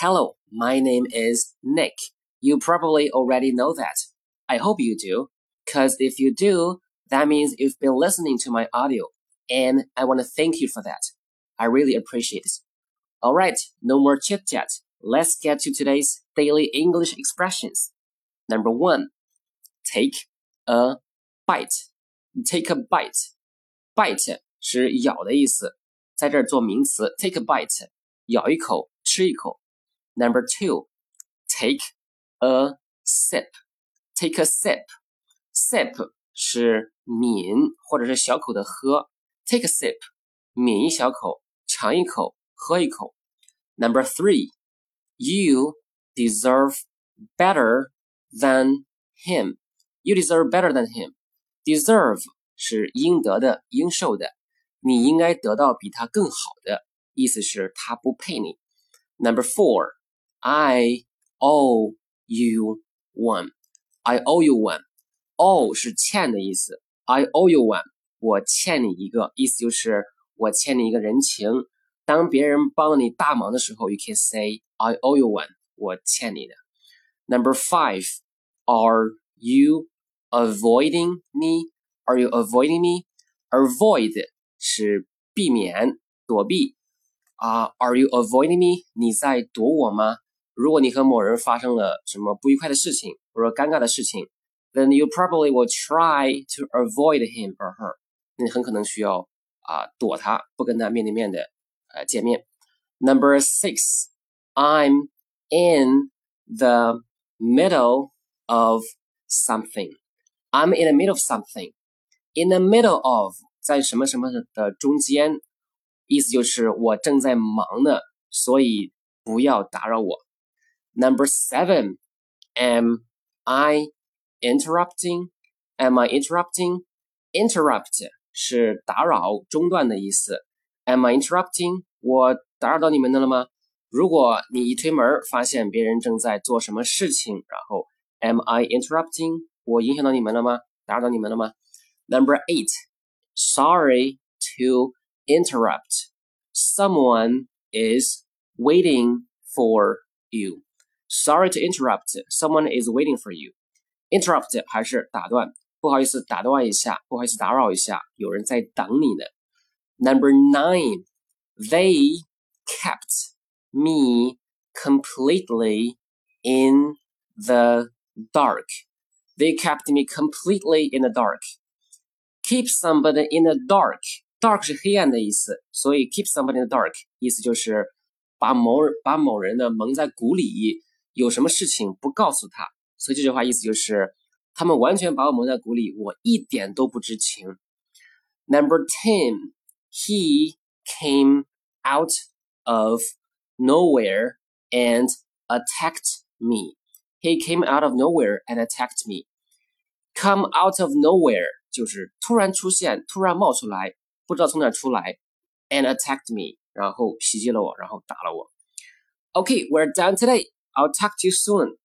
Hello, my name is Nick. You probably already know that. I hope you do, because if you do, that means you've been listening to my audio, and I want to thank you for that. I really appreciate it. All right, no more chit chat. Let's get to today's daily English expressions. Number one, take a bite. Take a bite. Bite 是咬的意思，在这儿做名词。Take a bite，咬一口，吃一口。 Number two, take a sip. Take a sip. Sip 是抿或者是小口的喝。Take a sip，抿一小口，尝一口，喝一口。Number three, you deserve better than him. You deserve better than him. Deserve 是应得的、应受的，你应该得到比他更好的，意思是他不配你。Number four. I owe you one. I owe you one. owe 是欠的意思。I owe you one. 我欠你一个，意思就是我欠你一个人情。当别人帮了你大忙的时候，you can say I owe you one. 我欠你的。Number five. Are you avoiding me? Are you avoiding me? Avoid 是避免、躲避啊。Are you avoiding me? 你在躲我吗？ 如果你和某人发生了什么不愉快的事情，或者尴尬的事情，then you probably will try to avoid him or her。那你很可能需要啊躲他，不跟他面对面的呃见面。Number six, I'm in the middle of something. I'm in the middle of something. In the middle of 在什么什么的中间，意思就是我正在忙呢，所以不要打扰我。 Number seven, am I interrupting? Am I interrupting? Interrupt 是打扰、中断的意思。Am I interrupting? 我打扰到你们的了吗？如果你一推门发现别人正在做什么事情，然后 Am I interrupting? 我影响到你们了吗？打扰到你们了吗？Number eight, sorry to interrupt. Someone is waiting for you. Sorry to interrupt. Someone is waiting for you. Interrupt 还是打断？不好意思，打断一下，不好意思，打扰一下，有人在等你呢。Number nine, they kept me completely in the dark. They kept me completely in the dark. Keep somebody in the dark. Dark 是黑暗的意思，所以 keep somebody in the dark 意思就是把某把某人呢蒙在鼓里。 有什么事情不告诉他，所以这句话意思就是他们完全把我蒙在鼓里，我一点都不知情。Number ten, he came out of nowhere and attacked me. He came out of nowhere and attacked me. Come out of nowhere 就是突然出现，突然冒出来，不知道从哪出来，and attacked me，然后袭击了我，然后打了我。Okay, we're done today. I'll talk to you soon.